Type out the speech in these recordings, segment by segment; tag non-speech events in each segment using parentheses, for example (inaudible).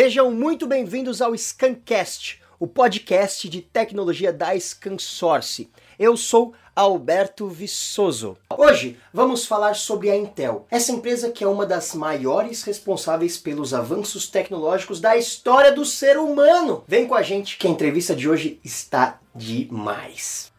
Sejam muito bem-vindos ao Scancast, o podcast de tecnologia da Scansource. Eu sou Alberto Viçoso. Hoje vamos falar sobre a Intel, essa empresa que é uma das maiores responsáveis pelos avanços tecnológicos da história do ser humano. Vem com a gente que a entrevista de hoje está demais.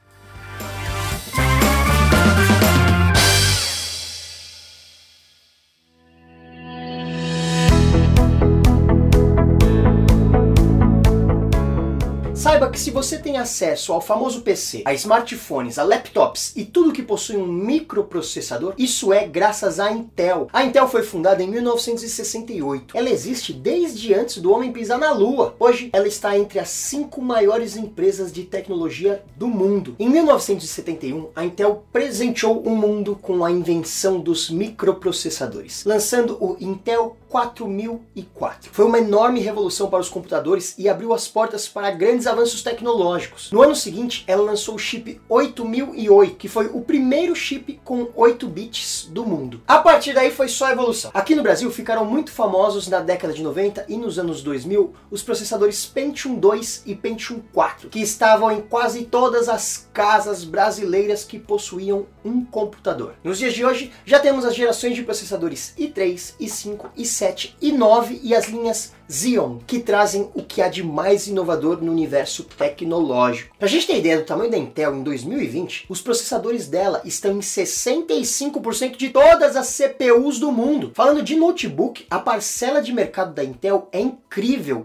Saiba que se você tem acesso ao famoso PC, a smartphones, a laptops e tudo que possui um microprocessador, isso é graças à Intel. A Intel foi fundada em 1968. Ela existe desde antes do homem pisar na Lua. Hoje ela está entre as cinco maiores empresas de tecnologia do mundo. Em 1971, a Intel presenteou o mundo com a invenção dos microprocessadores, lançando o Intel 4004. Foi uma enorme revolução para os computadores e abriu as portas para grandes avanços tecnológicos. No ano seguinte, ela lançou o chip 8008, que foi o primeiro chip com 8 bits do mundo. A partir daí foi só evolução. Aqui no Brasil ficaram muito famosos na década de 90 e nos anos 2000 os processadores Pentium 2 e Pentium 4, que estavam em quase todas as casas brasileiras que possuíam um computador. Nos dias de hoje, já temos as gerações de processadores i3, i5, i7, i9 e as linhas Xeon, que trazem o que há de mais inovador no universo tecnológico. Pra gente ter ideia do tamanho da Intel em 2020, os processadores dela estão em 65% de todas as CPUs do mundo. Falando de notebook, a parcela de mercado da Intel é incrível,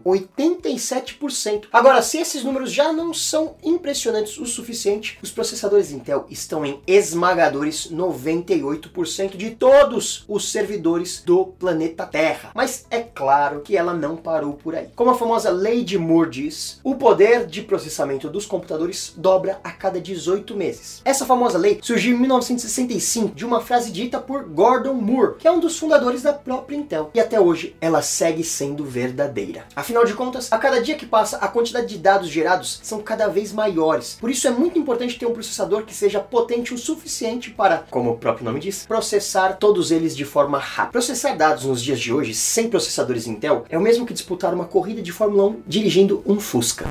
87%. Agora, se esses números já não são impressionantes o suficiente, os processadores Intel estão em esmagadores 98% de todos os servidores do planeta Terra. Mas é claro que ela não parou por aí. Como a famosa de Moore diz, o poder de processamento dos computadores dobra a cada 18 meses. Essa famosa lei surgiu em 1965 de uma frase dita por Gordon Moore, que é um dos fundadores da própria Intel, e até hoje ela segue sendo verdadeira. Afinal de contas, a cada dia que passa, a quantidade de dados gerados são cada vez maiores. Por isso é muito importante ter um processador que seja potente o suficiente para, como o próprio nome diz, processar todos eles de forma rápida. Processar dados nos dias de hoje sem processadores Intel é o mesmo que disputar uma corrida de Fórmula 1 dirigindo um Fusca.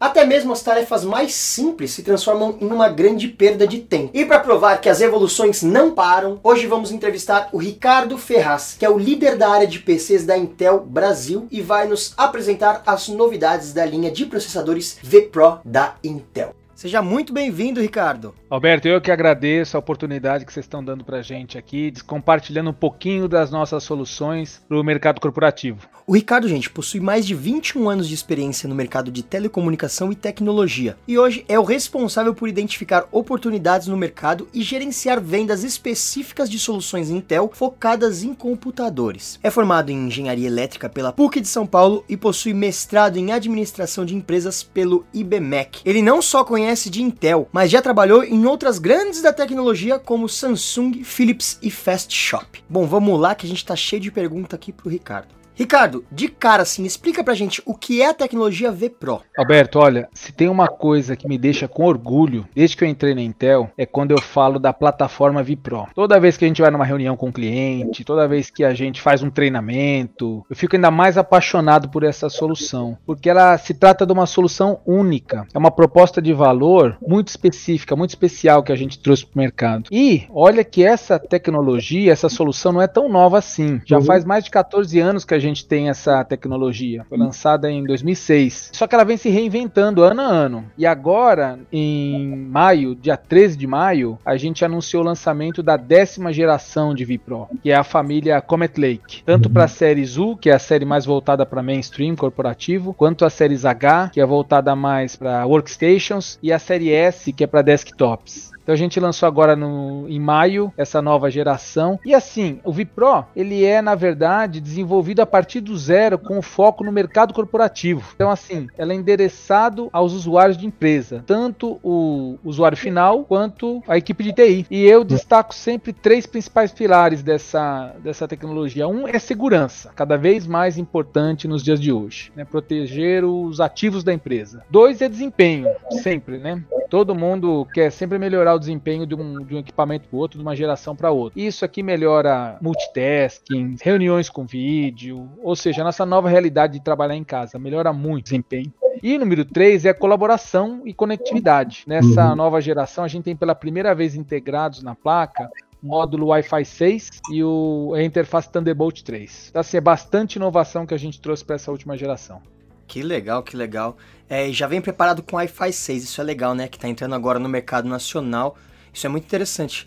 Até mesmo as tarefas mais simples se transformam em uma grande perda de tempo. E para provar que as evoluções não param, hoje vamos entrevistar o Ricardo Ferraz, que é o líder da área de PCs da Intel Brasil e vai nos apresentar as novidades da linha de processadores V-Pro da Intel. Seja muito bem-vindo, Ricardo. Alberto, eu que agradeço a oportunidade que vocês estão dando para a gente aqui, compartilhando um pouquinho das nossas soluções para o mercado corporativo. O Ricardo, gente, possui mais de 21 anos de experiência no mercado de telecomunicação e tecnologia, e hoje é o responsável por identificar oportunidades no mercado e gerenciar vendas específicas de soluções Intel focadas em computadores. É formado em engenharia elétrica pela PUC de São Paulo e possui mestrado em administração de empresas pelo IBMEC. Ele não só conhece de Intel, mas já trabalhou em outras grandes da tecnologia como Samsung, Philips e Fast Shop. Bom, vamos lá que a gente tá cheio de pergunta aqui pro Ricardo. Ricardo, de cara assim, explica pra gente o que é a tecnologia V Pro. Alberto, olha, se tem uma coisa que me deixa com orgulho desde que eu entrei na Intel, é quando eu falo da plataforma V Pro. Toda vez que a gente vai numa reunião com um cliente, toda vez que a gente faz um treinamento, eu fico ainda mais apaixonado por essa solução, porque ela se trata de uma solução única. É uma proposta de valor muito específica, muito especial que a gente trouxe pro mercado. E olha que essa tecnologia, essa solução não é tão nova assim. Já uhum. faz mais de 14 anos que a gente gente tem essa tecnologia. Foi lançada em 2006. Só que ela vem se reinventando ano a ano. E agora, em maio, dia 13 de maio, a gente anunciou o lançamento da décima geração de vPro, que é a família Comet Lake. Tanto para a série U, que é a série mais voltada para mainstream corporativo, quanto a série H, que é voltada mais para workstations, e a série S, que é para desktops. Então a gente lançou agora no, em maio essa nova geração. E assim, o Vipro, ele é na verdade desenvolvido a partir do zero com foco no mercado corporativo. Então assim, ela é endereçado aos usuários de empresa, tanto o usuário final quanto a equipe de TI. E eu destaco sempre três principais pilares dessa, dessa tecnologia. Um é segurança, cada vez mais importante nos dias de hoje, né? proteger os ativos da empresa. Dois é desempenho, sempre, né? Todo mundo quer sempre melhorar o desempenho de um, de um equipamento para o outro, de uma geração para outra. Isso aqui melhora multitasking, reuniões com vídeo, ou seja, a nossa nova realidade de trabalhar em casa, melhora muito o desempenho. E número 3 é a colaboração e conectividade. Nessa uhum. nova geração, a gente tem pela primeira vez integrados na placa o módulo Wi-Fi 6 e o, a interface Thunderbolt 3. Então, assim, é bastante inovação que a gente trouxe para essa última geração. Que legal, que legal. É, já vem preparado com Wi-Fi 6, isso é legal, né? Que está entrando agora no mercado nacional. Isso é muito interessante.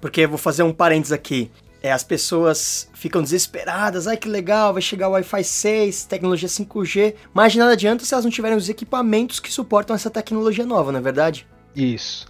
Porque vou fazer um parênteses aqui. É, as pessoas ficam desesperadas, ai que legal, vai chegar o Wi-Fi 6, tecnologia 5G, mas de nada adianta se elas não tiverem os equipamentos que suportam essa tecnologia nova, não é verdade? Isso.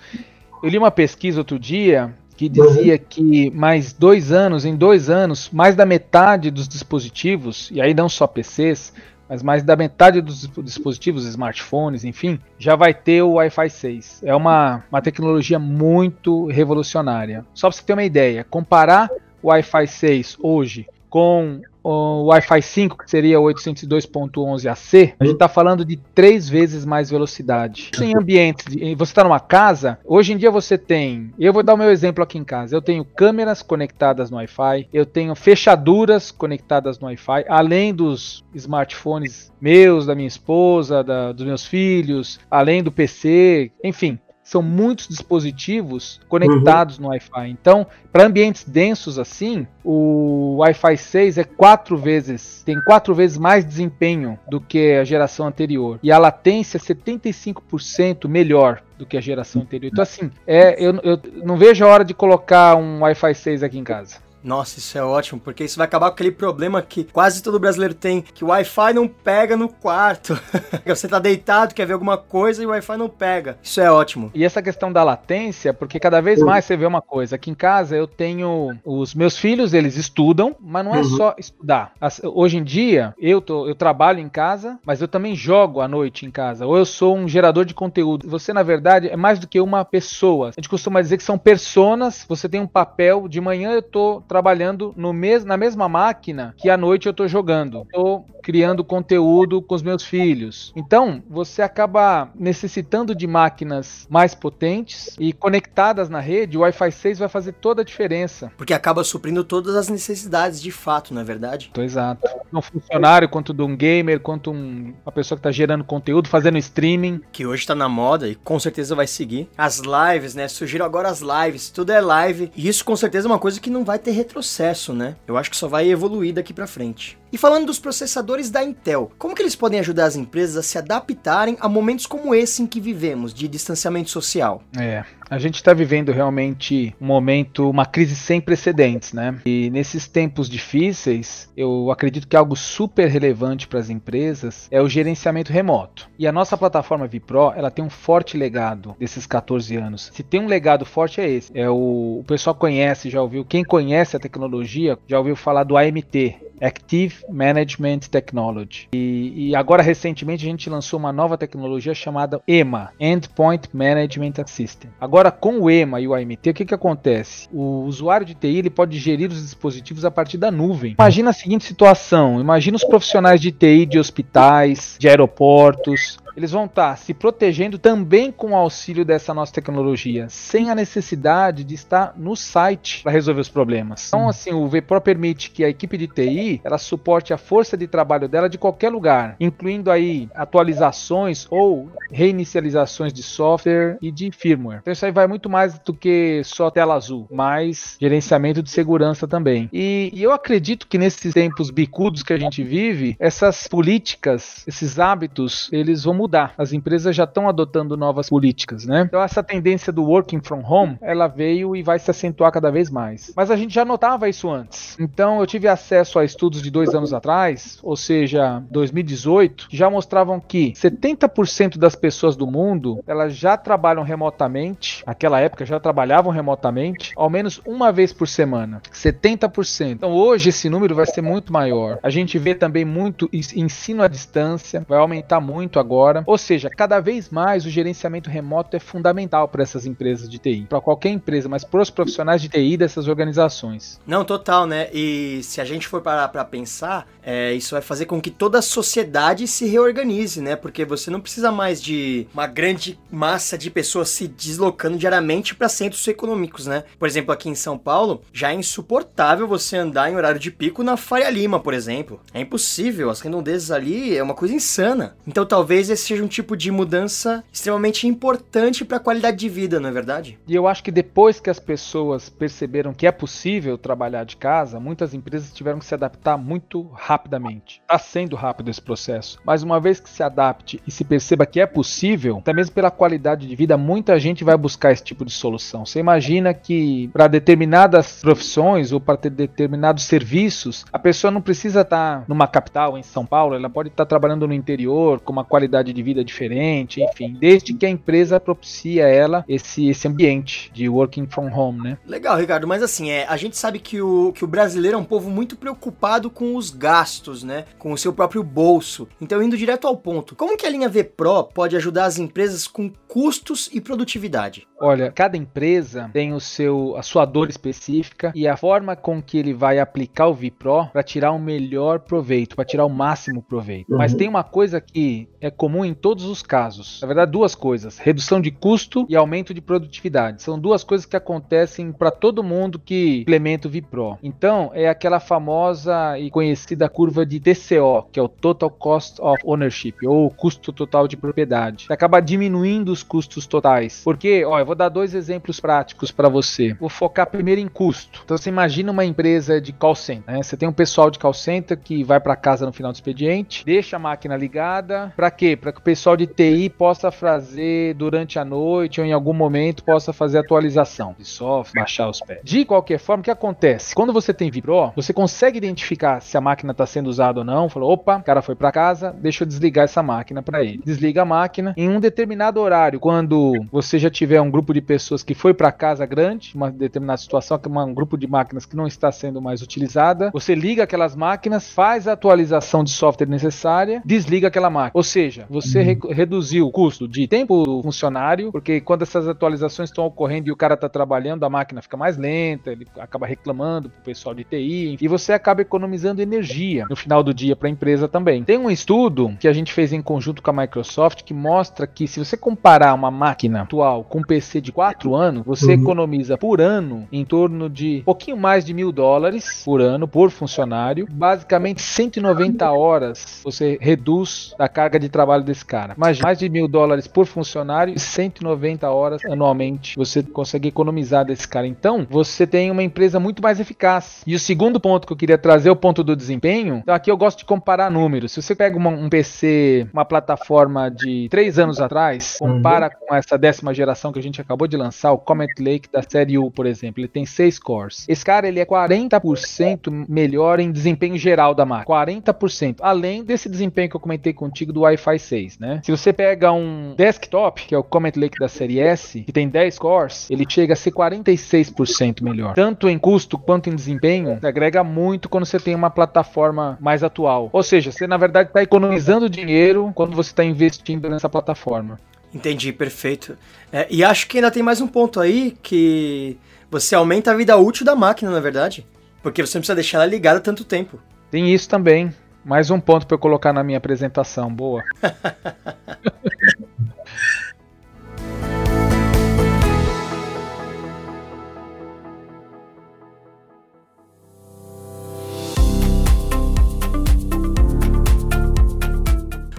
Eu li uma pesquisa outro dia que dizia que mais dois anos, em dois anos, mais da metade dos dispositivos, e aí não só PCs, mas mais da metade dos dispositivos, smartphones, enfim, já vai ter o Wi-Fi 6. É uma, uma tecnologia muito revolucionária. Só para você ter uma ideia, comparar o Wi-Fi 6 hoje com o Wi-Fi 5, que seria o 802.11ac, a gente está falando de três vezes mais velocidade. Isso em ambientes, você está numa casa, hoje em dia você tem, eu vou dar o meu exemplo aqui em casa, eu tenho câmeras conectadas no Wi-Fi, eu tenho fechaduras conectadas no Wi-Fi, além dos smartphones meus, da minha esposa, da, dos meus filhos, além do PC, enfim, são muitos dispositivos conectados uhum. no Wi-Fi. Então, para ambientes densos assim, o Wi-Fi 6 é quatro vezes, tem quatro vezes mais desempenho do que a geração anterior. E a latência é 75% melhor do que a geração anterior. Então, assim, é, eu, eu não vejo a hora de colocar um Wi-Fi 6 aqui em casa. Nossa, isso é ótimo, porque isso vai acabar com aquele problema que quase todo brasileiro tem, que o Wi-Fi não pega no quarto. (laughs) Você tá deitado, quer ver alguma coisa e o Wi-Fi não pega. Isso é ótimo. E essa questão da latência, porque cada vez mais você vê uma coisa, aqui em casa eu tenho os meus filhos, eles estudam, mas não é uhum. só estudar. Hoje em dia, eu, tô, eu trabalho em casa, mas eu também jogo à noite em casa, ou eu sou um gerador de conteúdo. Você, na verdade, é mais do que uma pessoa. A gente costuma dizer que são personas, você tem um papel, de manhã eu tô trabalhando no mes na mesma máquina que à noite eu estou jogando. Estou criando conteúdo com os meus filhos. Então, você acaba necessitando de máquinas mais potentes e conectadas na rede. O Wi-Fi 6 vai fazer toda a diferença. Porque acaba suprindo todas as necessidades de fato, não é verdade? exato. Um funcionário, quanto de um gamer, quanto um, uma pessoa que está gerando conteúdo, fazendo streaming. Que hoje está na moda e com certeza vai seguir. As lives, né? Surgiram agora as lives, tudo é live. E isso com certeza é uma coisa que não vai ter retrocesso, né? Eu acho que só vai evoluir daqui para frente. E falando dos processadores da Intel, como que eles podem ajudar as empresas a se adaptarem a momentos como esse em que vivemos, de distanciamento social? É, a gente está vivendo realmente um momento, uma crise sem precedentes, né? E nesses tempos difíceis, eu acredito que algo super relevante para as empresas é o gerenciamento remoto. E a nossa plataforma Vipro, ela tem um forte legado desses 14 anos. Se tem um legado forte é esse. É o, o pessoal conhece, já ouviu, quem conhece a tecnologia, já ouviu falar do AMT, Active Management Technology. E, e, agora recentemente a gente lançou uma nova tecnologia chamada EMA, Endpoint Management System. Agora com o EMA e o AMT, o que, que acontece? O usuário de TI ele pode gerir os dispositivos a partir da nuvem. Imagina a seguinte situação: imagina os profissionais de TI de hospitais, de aeroportos, eles vão estar tá se protegendo também com o auxílio dessa nossa tecnologia, sem a necessidade de estar no site para resolver os problemas. Então, assim, o VPRO permite que a equipe de TI ela suporte a força de trabalho dela de qualquer lugar, incluindo aí atualizações ou reinicializações de software e de firmware. Então, isso aí vai muito mais do que só tela azul, mas gerenciamento de segurança também. E, e eu acredito que nesses tempos bicudos que a gente vive, essas políticas, esses hábitos, eles vão mudar. As empresas já estão adotando novas políticas, né? Então essa tendência do working from home, ela veio e vai se acentuar cada vez mais. Mas a gente já notava isso antes. Então eu tive acesso a estudos de dois anos atrás, ou seja, 2018, que já mostravam que 70% das pessoas do mundo elas já trabalham remotamente. Naquela época já trabalhavam remotamente, ao menos uma vez por semana. 70%. Então hoje esse número vai ser muito maior. A gente vê também muito ensino à distância, vai aumentar muito agora Ou seja, cada vez mais o gerenciamento remoto é fundamental para essas empresas de TI, para qualquer empresa, mas para os profissionais de TI dessas organizações. Não, total, né? E se a gente for parar para pensar, é, isso vai fazer com que toda a sociedade se reorganize, né? Porque você não precisa mais de uma grande massa de pessoas se deslocando diariamente para centros econômicos, né? Por exemplo, aqui em São Paulo, já é insuportável você andar em horário de pico na Faria Lima, por exemplo. É impossível, as redondezas ali é uma coisa insana. Então talvez esse seja um tipo de mudança extremamente importante para a qualidade de vida, não é verdade? E eu acho que depois que as pessoas perceberam que é possível trabalhar de casa, muitas empresas tiveram que se adaptar muito rapidamente. Está sendo rápido esse processo, mas uma vez que se adapte e se perceba que é possível, até mesmo pela qualidade de vida, muita gente vai buscar esse tipo de solução. Você imagina que para determinadas profissões ou para ter determinados serviços, a pessoa não precisa estar tá numa capital, em São Paulo, ela pode estar tá trabalhando no interior com uma qualidade de vida diferente, enfim, desde que a empresa propicia a ela esse, esse ambiente de working from home, né? Legal, Ricardo, mas assim, é, a gente sabe que o, que o brasileiro é um povo muito preocupado com os gastos, né? Com o seu próprio bolso. Então, indo direto ao ponto, como que a linha V Pro pode ajudar as empresas com custos e produtividade? Olha, cada empresa tem o seu a sua dor específica e a forma com que ele vai aplicar o VPRO para tirar o melhor proveito, para tirar o máximo proveito. Uhum. Mas tem uma coisa que é comum em todos os casos. Na verdade, duas coisas: redução de custo e aumento de produtividade. São duas coisas que acontecem para todo mundo que implementa o VPRO. Então, é aquela famosa e conhecida curva de TCO, que é o Total Cost of Ownership, ou custo total de propriedade. Você acaba diminuindo os custos totais. Porque, ó, eu vou dar dois exemplos práticos para você. Vou focar primeiro em custo. Então, você imagina uma empresa de call center. Né? Você tem um pessoal de call center que vai para casa no final do expediente, deixa a máquina ligada. Para quê? Para que o pessoal de TI possa fazer durante a noite ou em algum momento possa fazer atualização de software, baixar os pés. De qualquer forma, o que acontece? Quando você tem VPRO, você consegue identificar se a máquina está sendo usada ou não. Falou, opa, o cara foi para casa, deixa eu desligar essa máquina para ele. Desliga a máquina em um determinado horário, quando você já tiver um grupo de pessoas que foi para casa grande, uma determinada situação, que um grupo de máquinas que não está sendo mais utilizada, você liga aquelas máquinas, faz a atualização de software necessária, desliga aquela máquina. Ou seja, você uhum. re reduziu o custo de tempo do funcionário, porque quando essas atualizações estão ocorrendo e o cara está trabalhando, a máquina fica mais lenta, ele acaba reclamando para o pessoal de TI, e você acaba economizando energia no final do dia para a empresa também. Tem um estudo que a gente fez em conjunto com a Microsoft que mostra que se você comparar uma máquina atual com um PC de 4 anos, você uhum. economiza por ano em torno de um pouquinho mais de mil dólares por ano por funcionário. Basicamente 190 horas você reduz a carga de trabalho desse cara. Mas mais de mil dólares por funcionário e 190 horas anualmente você consegue economizar desse cara. Então você tem uma empresa muito mais eficaz. E o segundo ponto que eu queria trazer é o ponto do desempenho. Então aqui eu gosto de comparar números. Se você pega uma, um PC, uma plataforma de 3 anos atrás, compara uhum. com essa décima geração que a gente acabou de lançar, o Comet Lake da série U, por exemplo, ele tem 6 cores. Esse cara ele é 40% melhor em desempenho geral da máquina. 40%. Além desse desempenho que eu comentei contigo do Wi-Fi 6, né? Se você pega um desktop, que é o Comet Lake da série S, que tem 10 cores, ele chega a ser 46% melhor. Tanto em custo quanto em desempenho, agrega muito quando você tem uma plataforma mais atual. Ou seja, você na verdade está economizando dinheiro quando você está investindo nessa plataforma. Entendi, perfeito. É, e acho que ainda tem mais um ponto aí que você aumenta a vida útil da máquina, na verdade. Porque você não precisa deixar ela ligada tanto tempo. Tem isso também. Mais um ponto para eu colocar na minha apresentação. Boa.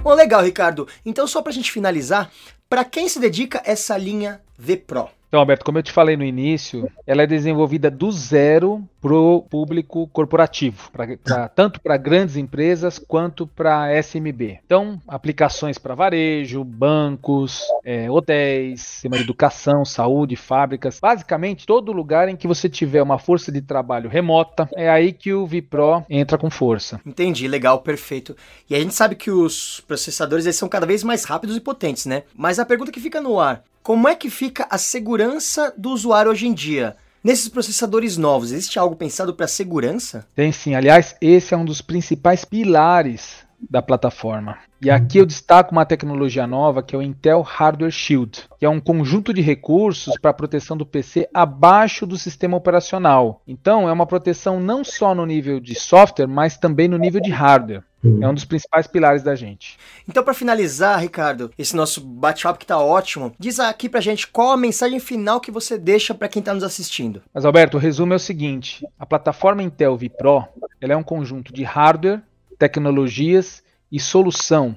Bom, legal, Ricardo. Então, só para a gente finalizar, para quem se dedica essa linha V Pro? Então, Alberto, como eu te falei no início, ela é desenvolvida do zero para o público corporativo, pra, pra tanto para grandes empresas quanto para SMB. Então, aplicações para varejo, bancos, é, hotéis, sistema de educação, saúde, fábricas, basicamente todo lugar em que você tiver uma força de trabalho remota, é aí que o VPRO entra com força. Entendi, legal, perfeito. E a gente sabe que os processadores eles são cada vez mais rápidos e potentes, né? Mas a pergunta que fica no ar, como é que fica a segurança do usuário hoje em dia? Nesses processadores novos, existe algo pensado para segurança? Tem sim. Aliás, esse é um dos principais pilares da plataforma. E aqui eu destaco uma tecnologia nova que é o Intel Hardware Shield, que é um conjunto de recursos para proteção do PC abaixo do sistema operacional. Então, é uma proteção não só no nível de software, mas também no nível de hardware. É um dos principais pilares da gente. Então, para finalizar, Ricardo, esse nosso bate-papo que tá ótimo, diz aqui pra gente qual a mensagem final que você deixa para quem tá nos assistindo. Mas, Alberto, o resumo é o seguinte: a plataforma Intel vPro ela é um conjunto de hardware, tecnologias e solução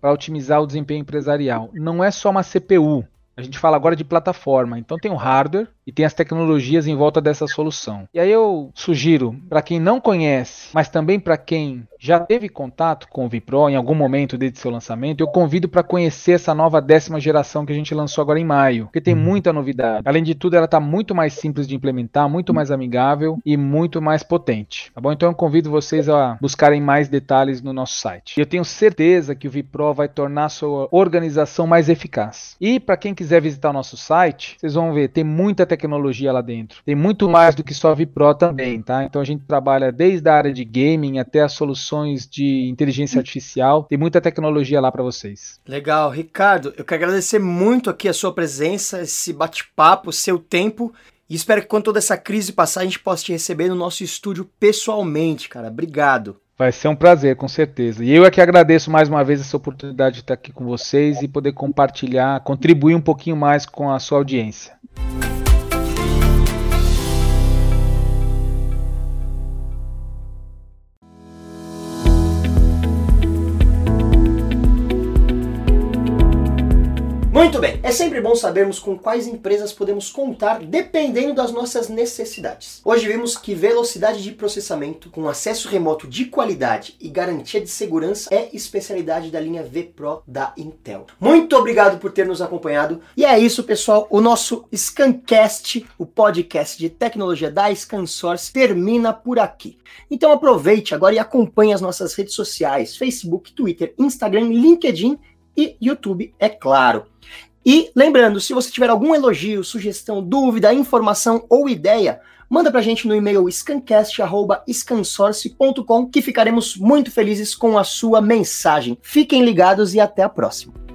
para otimizar o desempenho empresarial. Não é só uma CPU. A gente fala agora de plataforma. Então tem o hardware, e tem as tecnologias em volta dessa solução. E aí eu sugiro para quem não conhece, mas também para quem já teve contato com o Vipro em algum momento desde seu lançamento, eu convido para conhecer essa nova décima geração que a gente lançou agora em maio, porque tem uhum. muita novidade. Além de tudo, ela está muito mais simples de implementar, muito mais amigável e muito mais potente. Tá bom? Então eu convido vocês a buscarem mais detalhes no nosso site. Eu tenho certeza que o Vipro vai tornar a sua organização mais eficaz. E para quem quiser visitar o nosso site, vocês vão ver, tem muita tecnologia tecnologia lá dentro. Tem muito mais do que só VPRO também, tá? Então a gente trabalha desde a área de gaming até as soluções de inteligência artificial. Tem muita tecnologia lá para vocês. Legal, Ricardo. Eu quero agradecer muito aqui a sua presença, esse bate-papo, seu tempo. E espero que quando toda essa crise passar, a gente possa te receber no nosso estúdio pessoalmente, cara. Obrigado. Vai ser um prazer, com certeza. E eu é que agradeço mais uma vez essa oportunidade de estar aqui com vocês e poder compartilhar, contribuir um pouquinho mais com a sua audiência. Muito bem, é sempre bom sabermos com quais empresas podemos contar dependendo das nossas necessidades. Hoje vimos que velocidade de processamento com acesso remoto de qualidade e garantia de segurança é especialidade da linha V Pro da Intel. Muito obrigado por ter nos acompanhado e é isso, pessoal. O nosso Scancast, o podcast de tecnologia da ScanSource, termina por aqui. Então aproveite agora e acompanhe as nossas redes sociais: Facebook, Twitter, Instagram, LinkedIn e YouTube, é claro. E lembrando, se você tiver algum elogio, sugestão, dúvida, informação ou ideia, manda pra gente no e-mail scancast.scansource.com que ficaremos muito felizes com a sua mensagem. Fiquem ligados e até a próxima.